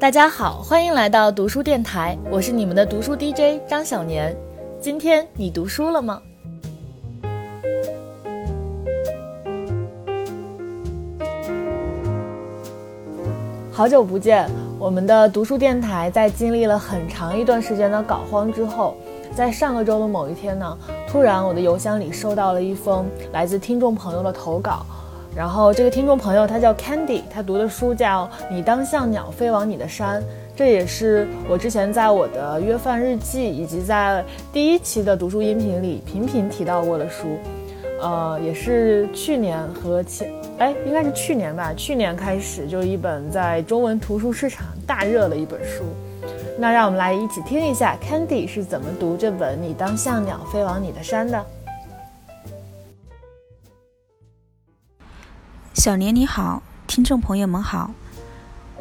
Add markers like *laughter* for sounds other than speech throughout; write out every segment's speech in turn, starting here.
大家好，欢迎来到读书电台，我是你们的读书 DJ 张小年。今天你读书了吗？好久不见，我们的读书电台在经历了很长一段时间的稿荒之后，在上个周的某一天呢，突然我的邮箱里收到了一封来自听众朋友的投稿。然后这个听众朋友他叫 Candy，他读的书叫《你当像鸟飞往你的山》，这也是我之前在我的约饭日记以及在第一期的读书音频里频频提到过的书，呃，也是去年和前哎应该是去年吧，去年开始就一本在中文图书市场大热的一本书。那让我们来一起听一下 Candy 是怎么读这本《你当像鸟飞往你的山》的。小年你好，听众朋友们好，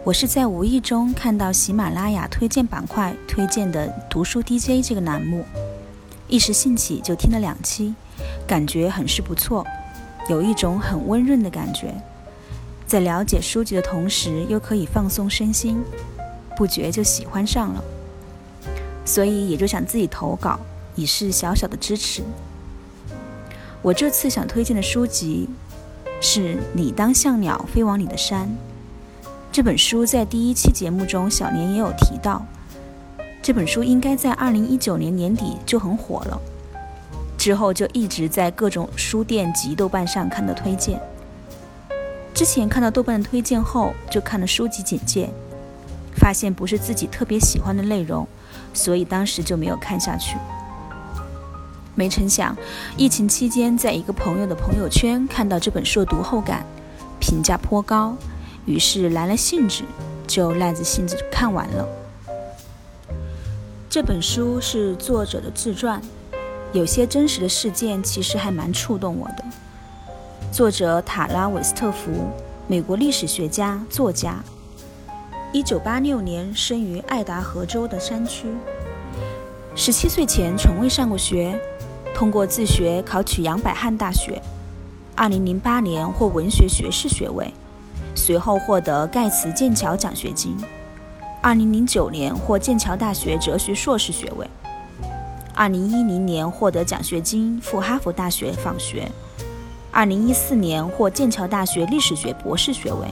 我是在无意中看到喜马拉雅推荐板块推荐的读书 DJ 这个栏目，一时兴起就听了两期，感觉很是不错，有一种很温润的感觉，在了解书籍的同时又可以放松身心，不觉就喜欢上了，所以也就想自己投稿，以示小小的支持。我这次想推荐的书籍。是你当像鸟飞往你的山。这本书在第一期节目中，小年也有提到。这本书应该在二零一九年年底就很火了，之后就一直在各种书店及豆瓣上看到推荐。之前看到豆瓣的推荐后，就看了书籍简介，发现不是自己特别喜欢的内容，所以当时就没有看下去。没成想，疫情期间，在一个朋友的朋友圈看到这本书的读后感，评价颇高，于是来了兴致，就赖着性子看完了。这本书是作者的自传，有些真实的事件其实还蛮触动我的。作者塔拉韦斯特福，美国历史学家、作家，一九八六年生于爱达荷州的山区，十七岁前从未上过学。通过自学考取杨百翰大学，2008年获文学学士学位，随后获得盖茨剑桥奖学金，2009年获剑桥大学哲学硕士学位，2010年获得奖学金赴哈佛大学访学，2014年获剑桥大学历史学博士学位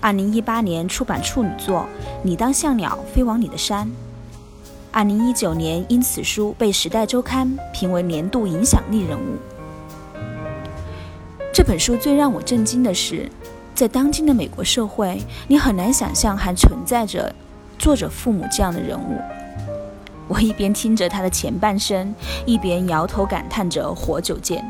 ，2018年出版处女作《你当像鸟飞往你的山》。二零一九年，因此书被《时代周刊》评为年度影响力人物。这本书最让我震惊的是，在当今的美国社会，你很难想象还存在着作者父母这样的人物。我一边听着他的前半生，一边摇头感叹着“活久见”。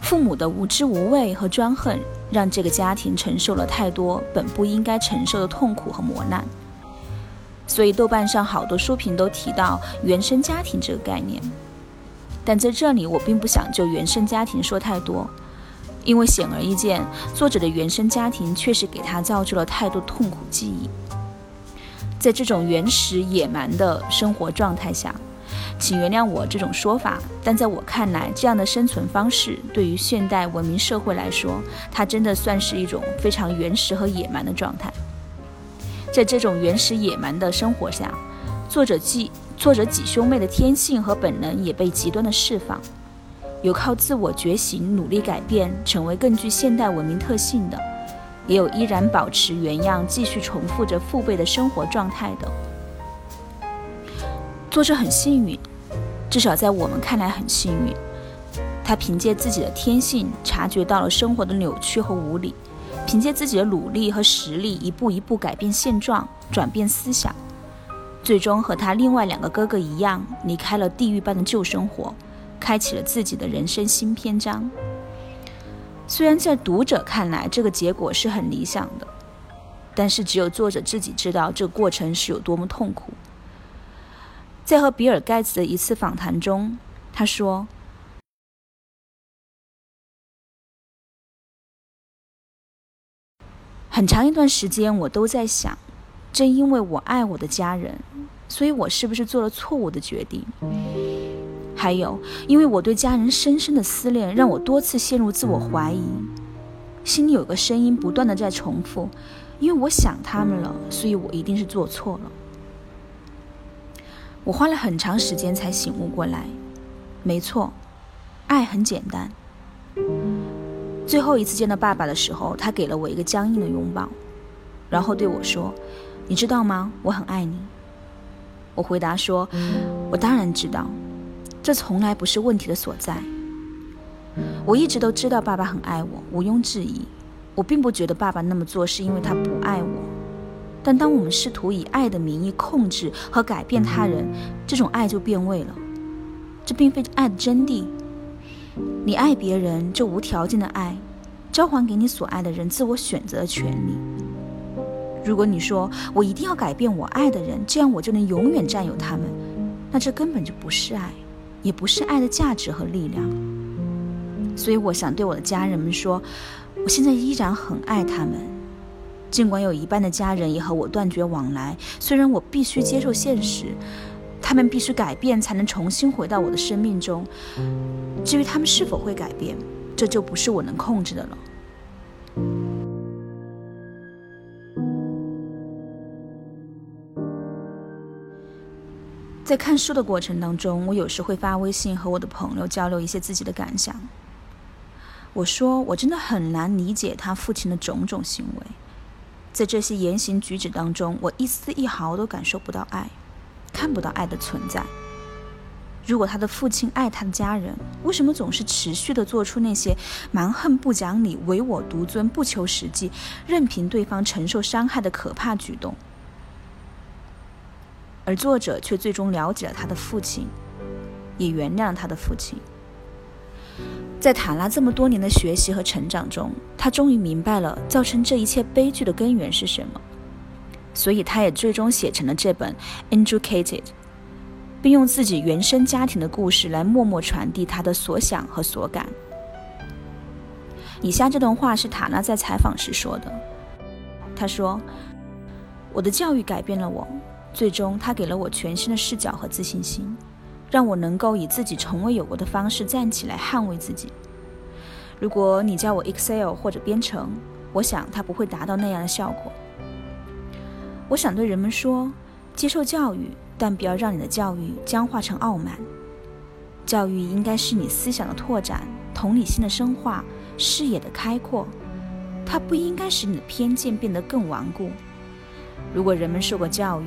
父母的无知无畏和专横，让这个家庭承受了太多本不应该承受的痛苦和磨难。所以豆瓣上好多书评都提到原生家庭这个概念，但在这里我并不想就原生家庭说太多，因为显而易见，作者的原生家庭确实给他造就了太多痛苦记忆。在这种原始野蛮的生活状态下，请原谅我这种说法，但在我看来，这样的生存方式对于现代文明社会来说，它真的算是一种非常原始和野蛮的状态。在这种原始野蛮的生活下，作者几作者几兄妹的天性和本能也被极端的释放，有靠自我觉醒努力改变成为更具现代文明特性的，也有依然保持原样继续重复着父辈的生活状态的。作者很幸运，至少在我们看来很幸运，他凭借自己的天性察觉到了生活的扭曲和无理。凭借自己的努力和实力，一步一步改变现状，转变思想，最终和他另外两个哥哥一样，离开了地狱般的旧生活，开启了自己的人生新篇章。虽然在读者看来，这个结果是很理想的，但是只有作者自己知道这过程是有多么痛苦。在和比尔·盖茨的一次访谈中，他说。很长一段时间，我都在想，正因为我爱我的家人，所以我是不是做了错误的决定？还有，因为我对家人深深的思念，让我多次陷入自我怀疑。心里有个声音不断的在重复：因为我想他们了，所以我一定是做错了。我花了很长时间才醒悟过来，没错，爱很简单。最后一次见到爸爸的时候，他给了我一个僵硬的拥抱，然后对我说：“你知道吗？我很爱你。”我回答说：“我当然知道，这从来不是问题的所在。我一直都知道爸爸很爱我，毋庸置疑。我并不觉得爸爸那么做是因为他不爱我。”但当我们试图以爱的名义控制和改变他人，这种爱就变味了。这并非爱的真谛。你爱别人，就无条件的爱，交还给你所爱的人自我选择的权利。如果你说我一定要改变我爱的人，这样我就能永远占有他们，那这根本就不是爱，也不是爱的价值和力量。所以我想对我的家人们说，我现在依然很爱他们。尽管有一半的家人也和我断绝往来，虽然我必须接受现实，他们必须改变才能重新回到我的生命中。至于他们是否会改变，这就不是我能控制的了。在看书的过程当中，我有时会发微信和我的朋友交流一些自己的感想。我说，我真的很难理解他父亲的种种行为。在这些言行举止当中，我一丝一毫都感受不到爱，看不到爱的存在。如果他的父亲爱他的家人，为什么总是持续的做出那些蛮横不讲理、唯我独尊、不求实际、任凭对方承受伤害的可怕举动？而作者却最终了解了他的父亲，也原谅了他的父亲。在塔拉这么多年的学习和成长中，他终于明白了造成这一切悲剧的根源是什么，所以他也最终写成了这本《Educated》，并用自己原生家庭的故事来默默传递他的所想和所感。以下这段话是塔娜在采访时说的：“他说，我的教育改变了我，最终他给了我全新的视角和自信心。”让我能够以自己从未有过的方式站起来捍卫自己。如果你叫我 Excel 或者编程，我想它不会达到那样的效果。我想对人们说：接受教育，但不要让你的教育僵化成傲慢。教育应该是你思想的拓展、同理心的深化、视野的开阔。它不应该使你的偏见变得更顽固。如果人们受过教育，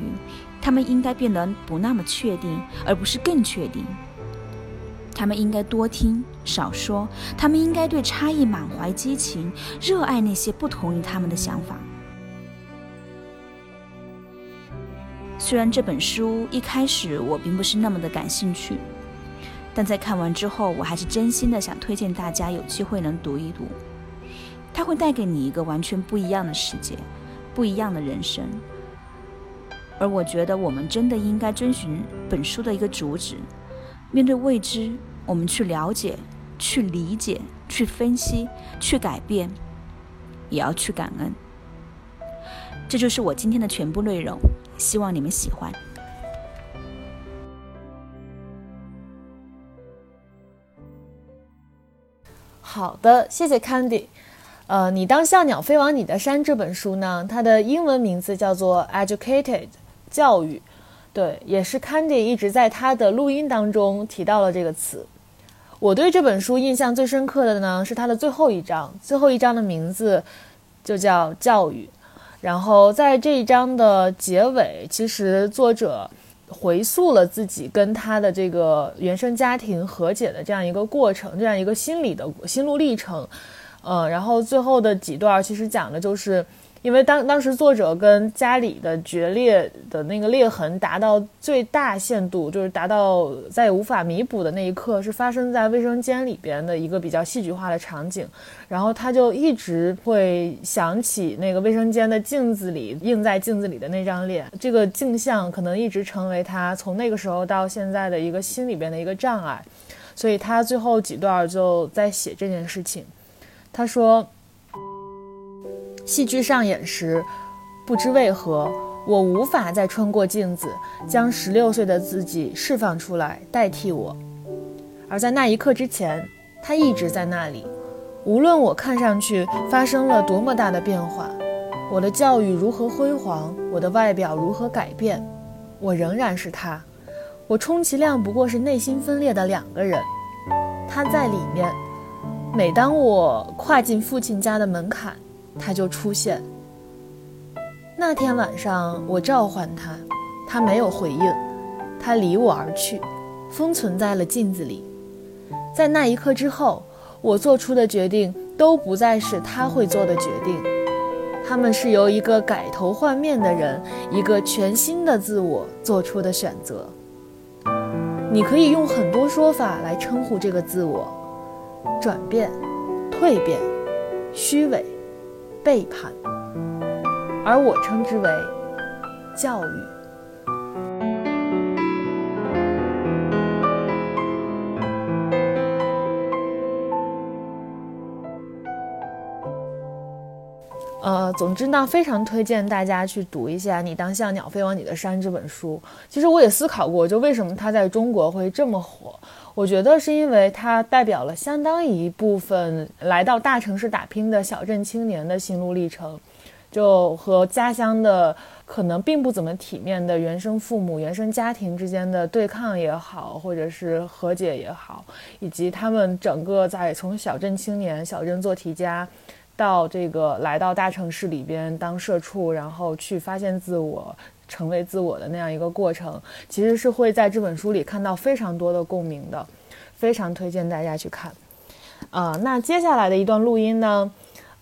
他们应该变得不那么确定，而不是更确定。他们应该多听少说，他们应该对差异满怀激情，热爱那些不同于他们的想法。虽然这本书一开始我并不是那么的感兴趣，但在看完之后，我还是真心的想推荐大家有机会能读一读。它会带给你一个完全不一样的世界，不一样的人生。而我觉得，我们真的应该遵循本书的一个主旨：面对未知，我们去了解、去理解、去分析、去改变，也要去感恩。这就是我今天的全部内容，希望你们喜欢。好的，谢谢 Candy。呃，你当像鸟飞往你的山这本书呢，它的英文名字叫做 Educated。教育，对，也是 Candy 一直在他的录音当中提到了这个词。我对这本书印象最深刻的呢，是它的最后一章，最后一章的名字就叫教育。然后在这一章的结尾，其实作者回溯了自己跟他的这个原生家庭和解的这样一个过程，这样一个心理的心路历程。嗯，然后最后的几段其实讲的就是。因为当当时作者跟家里的决裂的那个裂痕达到最大限度，就是达到再也无法弥补的那一刻，是发生在卫生间里边的一个比较戏剧化的场景。然后他就一直会想起那个卫生间的镜子里映在镜子里的那张脸，这个镜像可能一直成为他从那个时候到现在的一个心里边的一个障碍。所以他最后几段就在写这件事情。他说。戏剧上演时，不知为何，我无法再穿过镜子，将十六岁的自己释放出来代替我。而在那一刻之前，他一直在那里，无论我看上去发生了多么大的变化，我的教育如何辉煌，我的外表如何改变，我仍然是他。我充其量不过是内心分裂的两个人，他在里面。每当我跨进父亲家的门槛，他就出现。那天晚上，我召唤他，他没有回应，他离我而去，封存在了镜子里。在那一刻之后，我做出的决定都不再是他会做的决定，他们是由一个改头换面的人，一个全新的自我做出的选择。你可以用很多说法来称呼这个自我。转变、蜕变、虚伪、背叛，而我称之为教育。呃，总之呢，非常推荐大家去读一下《你当像鸟飞往你的山》这本书。其实我也思考过，就为什么它在中国会这么火。我觉得是因为它代表了相当一部分来到大城市打拼的小镇青年的心路历程，就和家乡的可能并不怎么体面的原生父母、原生家庭之间的对抗也好，或者是和解也好，以及他们整个在从小镇青年、小镇做题家，到这个来到大城市里边当社畜，然后去发现自我。成为自我的那样一个过程，其实是会在这本书里看到非常多的共鸣的，非常推荐大家去看。啊，那接下来的一段录音呢，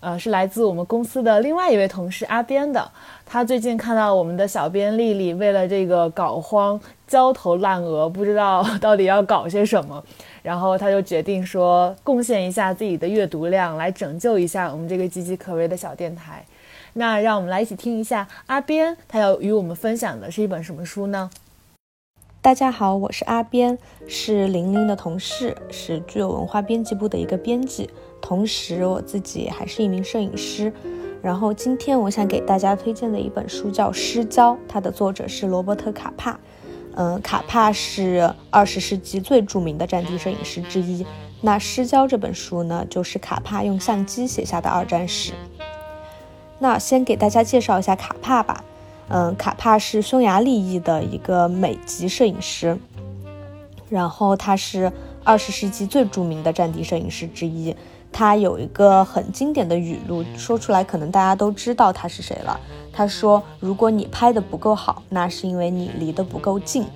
呃，是来自我们公司的另外一位同事阿边的。他最近看到我们的小编丽丽为了这个搞荒焦头烂额，不知道 *laughs* 到底要搞些什么，然后他就决定说贡献一下自己的阅读量，来拯救一下我们这个岌岌可危的小电台。那让我们来一起听一下阿边，他要与我们分享的是一本什么书呢？大家好，我是阿边，是玲玲的同事，是具有文化编辑部的一个编辑，同时我自己还是一名摄影师。然后今天我想给大家推荐的一本书叫《失焦》，它的作者是罗伯特·卡帕。嗯，卡帕是二十世纪最著名的战地摄影师之一。那《失焦》这本书呢，就是卡帕用相机写下的二战史。那先给大家介绍一下卡帕吧。嗯，卡帕是匈牙利裔的一个美籍摄影师，然后他是二十世纪最著名的战地摄影师之一。他有一个很经典的语录，说出来可能大家都知道他是谁了。他说：“如果你拍的不够好，那是因为你离得不够近。”《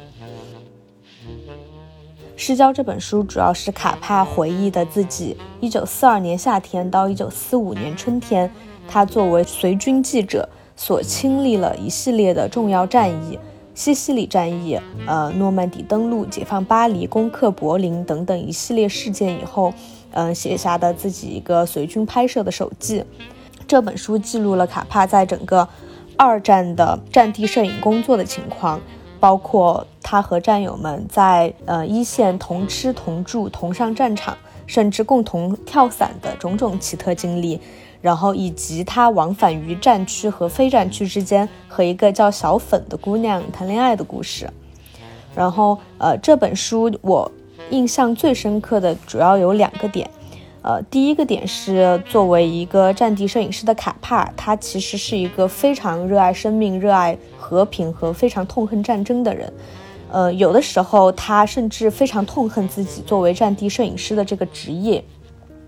失焦》这本书主要是卡帕回忆的自己一九四二年夏天到一九四五年春天。他作为随军记者，所亲历了一系列的重要战役，西西里战役、呃诺曼底登陆、解放巴黎、攻克柏林等等一系列事件以后，嗯写下的自己一个随军拍摄的手记。这本书记录了卡帕在整个二战的战地摄影工作的情况，包括他和战友们在呃一线同吃同住同上战场，甚至共同跳伞的种种奇特经历。然后以及他往返于战区和非战区之间，和一个叫小粉的姑娘谈恋爱的故事。然后，呃，这本书我印象最深刻的主要有两个点。呃，第一个点是作为一个战地摄影师的卡帕，他其实是一个非常热爱生命、热爱和平和非常痛恨战争的人。呃，有的时候他甚至非常痛恨自己作为战地摄影师的这个职业。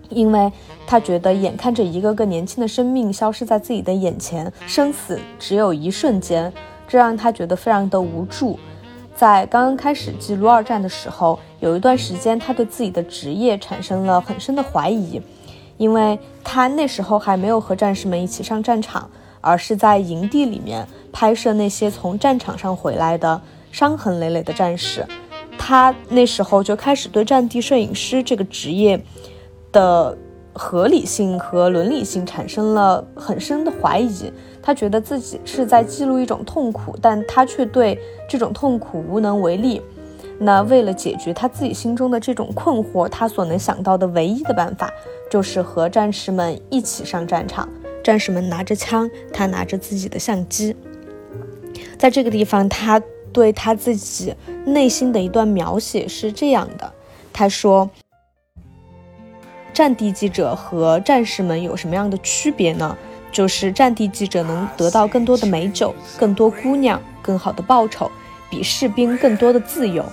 因为他觉得眼看着一个个年轻的生命消失在自己的眼前，生死只有一瞬间，这让他觉得非常的无助。在刚刚开始记录二战的时候，有一段时间，他对自己的职业产生了很深的怀疑，因为他那时候还没有和战士们一起上战场，而是在营地里面拍摄那些从战场上回来的伤痕累累的战士。他那时候就开始对战地摄影师这个职业。的合理性和伦理性产生了很深的怀疑，他觉得自己是在记录一种痛苦，但他却对这种痛苦无能为力。那为了解决他自己心中的这种困惑，他所能想到的唯一的办法就是和战士们一起上战场。战士们拿着枪，他拿着自己的相机。在这个地方，他对他自己内心的一段描写是这样的：他说。战地记者和战士们有什么样的区别呢？就是战地记者能得到更多的美酒、更多姑娘、更好的报酬，比士兵更多的自由。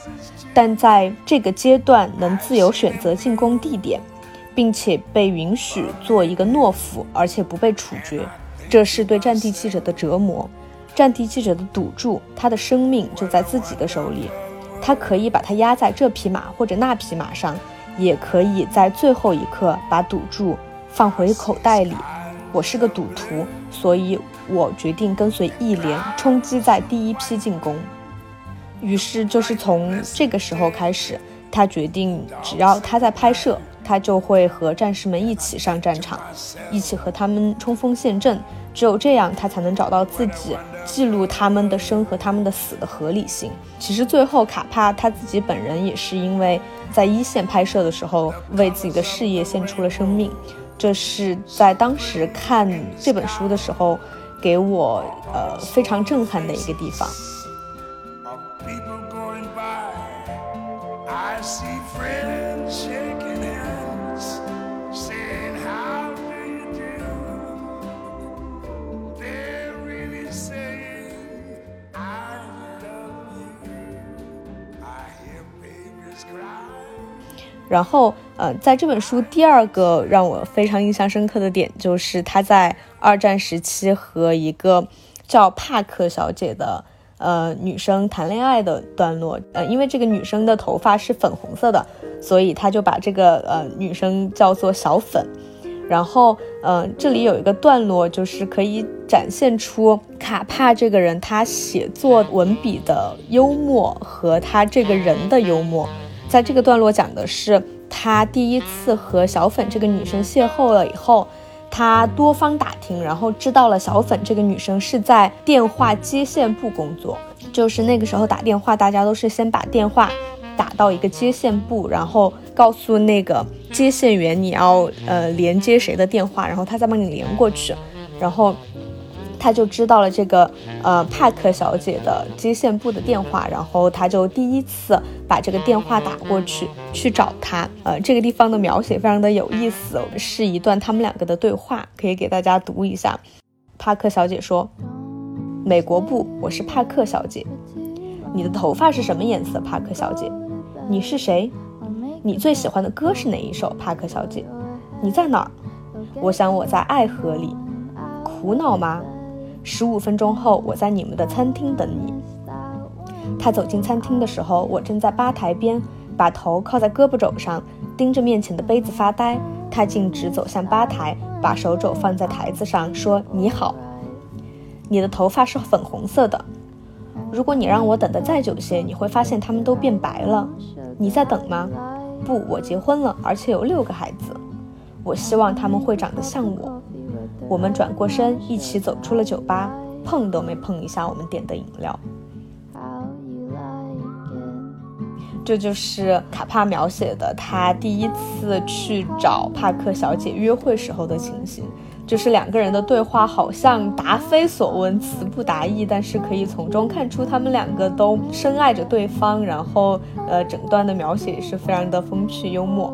但在这个阶段，能自由选择进攻地点，并且被允许做一个懦夫，而且不被处决，这是对战地记者的折磨。战地记者的赌注，他的生命就在自己的手里，他可以把它压在这匹马或者那匹马上，也可以在最后一刻把赌注放回口袋里。我是个赌徒，所以我决定跟随一连冲击在第一批进攻。于是，就是从这个时候开始，他决定只要他在拍摄，他就会和战士们一起上战场，一起和他们冲锋陷阵。只有这样，他才能找到自己记录他们的生和他们的死的合理性。其实最后，卡帕他自己本人也是因为在一线拍摄的时候，为自己的事业献出了生命。这是在当时看这本书的时候，给我呃非常震撼的一个地方。然后，呃，在这本书第二个让我非常印象深刻的点，就是他在二战时期和一个叫帕克小姐的呃女生谈恋爱的段落。呃，因为这个女生的头发是粉红色的，所以他就把这个呃女生叫做小粉。然后，呃，这里有一个段落，就是可以展现出卡帕这个人他写作文笔的幽默和他这个人的幽默。在这个段落讲的是他第一次和小粉这个女生邂逅了以后，他多方打听，然后知道了小粉这个女生是在电话接线部工作。就是那个时候打电话，大家都是先把电话打到一个接线部，然后告诉那个接线员你要呃连接谁的电话，然后他再帮你连过去，然后。他就知道了这个呃帕克小姐的接线部的电话，然后他就第一次把这个电话打过去去找她。呃，这个地方的描写非常的有意思，是一段他们两个的对话，可以给大家读一下。帕克小姐说：“美国部，我是帕克小姐。你的头发是什么颜色？帕克小姐，你是谁？你最喜欢的歌是哪一首？帕克小姐，你在哪儿？我想我在爱河里。苦恼吗？”十五分钟后，我在你们的餐厅等你。他走进餐厅的时候，我正在吧台边，把头靠在胳膊肘上，盯着面前的杯子发呆。他径直走向吧台，把手肘放在台子上，说：“你好，你的头发是粉红色的。如果你让我等得再久些，你会发现它们都变白了。你在等吗？不，我结婚了，而且有六个孩子。我希望他们会长得像我。”我们转过身，一起走出了酒吧，碰都没碰一下我们点的饮料。这就是卡帕描写的他第一次去找帕克小姐约会时候的情形，就是两个人的对话好像答非所问，词不达意，但是可以从中看出他们两个都深爱着对方，然后呃，整段的描写也是非常的风趣幽默。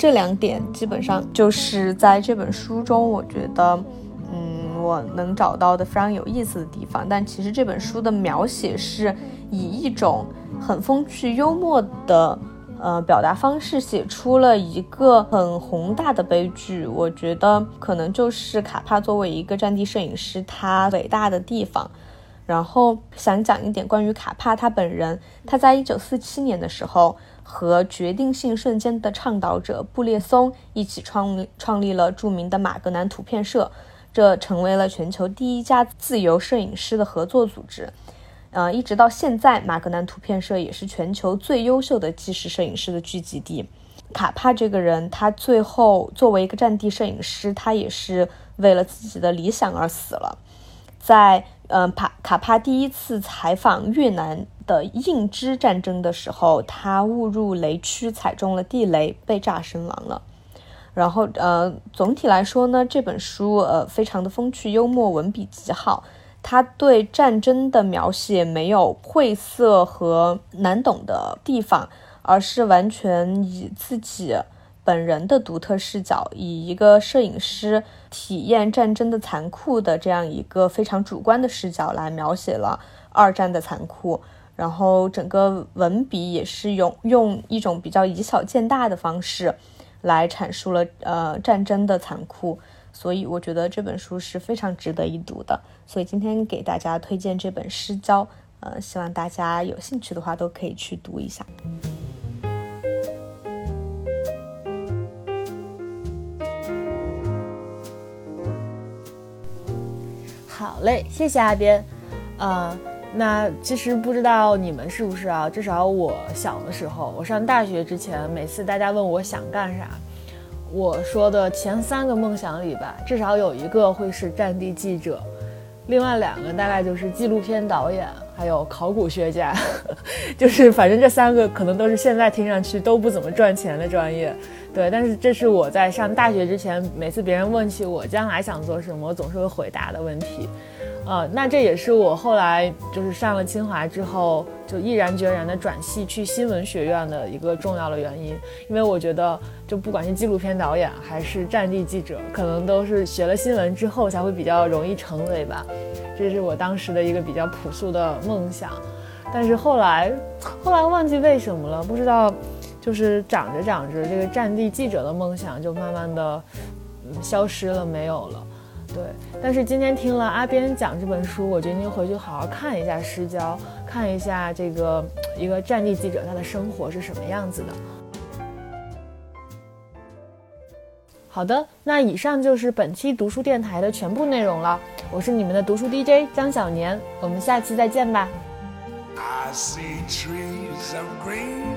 这两点基本上就是在这本书中，我觉得，嗯，我能找到的非常有意思的地方。但其实这本书的描写是以一种很风趣幽默的，呃，表达方式写出了一个很宏大的悲剧。我觉得可能就是卡帕作为一个战地摄影师，他伟大的地方。然后想讲一点关于卡帕他本人，他在一九四七年的时候。和决定性瞬间的倡导者布列松一起创创立了著名的马格南图片社，这成为了全球第一家自由摄影师的合作组织。呃，一直到现在，马格南图片社也是全球最优秀的纪实摄影师的聚集地。卡帕这个人，他最后作为一个战地摄影师，他也是为了自己的理想而死了。在嗯，帕卡帕第一次采访越南。的印支战争的时候，他误入雷区，踩中了地雷，被炸身亡了。然后呃，总体来说呢，这本书呃非常的风趣幽默，文笔极好。他对战争的描写没有晦涩和难懂的地方，而是完全以自己本人的独特视角，以一个摄影师体验战争的残酷的这样一个非常主观的视角来描写了二战的残酷。然后整个文笔也是用用一种比较以小见大的方式来阐述了呃战争的残酷。所以我觉得这本书是非常值得一读的，所以今天给大家推荐这本《失焦》，呃，希望大家有兴趣的话都可以去读一下。嘞，谢谢阿边。呃，那其实不知道你们是不是啊？至少我小的时候，我上大学之前，每次大家问我想干啥。我说的前三个梦想里吧，至少有一个会是战地记者，另外两个大概就是纪录片导演，还有考古学家，*laughs* 就是反正这三个可能都是现在听上去都不怎么赚钱的专业，对。但是这是我在上大学之前，每次别人问起我将来想做什么，我总是会回答的问题。呃，那这也是我后来就是上了清华之后，就毅然决然的转系去新闻学院的一个重要的原因。因为我觉得，就不管是纪录片导演还是战地记者，可能都是学了新闻之后才会比较容易成为吧。这是我当时的一个比较朴素的梦想。但是后来，*clears throat* 后来忘记为什么了，不知道，就是长着长着，这个战地记者的梦想就慢慢的消失了，没有了。对，但是今天听了阿边讲这本书，我决定回去好好看一下《失焦》，看一下这个一个战地记者他的生活是什么样子的。好的，那以上就是本期读书电台的全部内容了。我是你们的读书 DJ 张小年，我们下期再见吧。I see trees of green,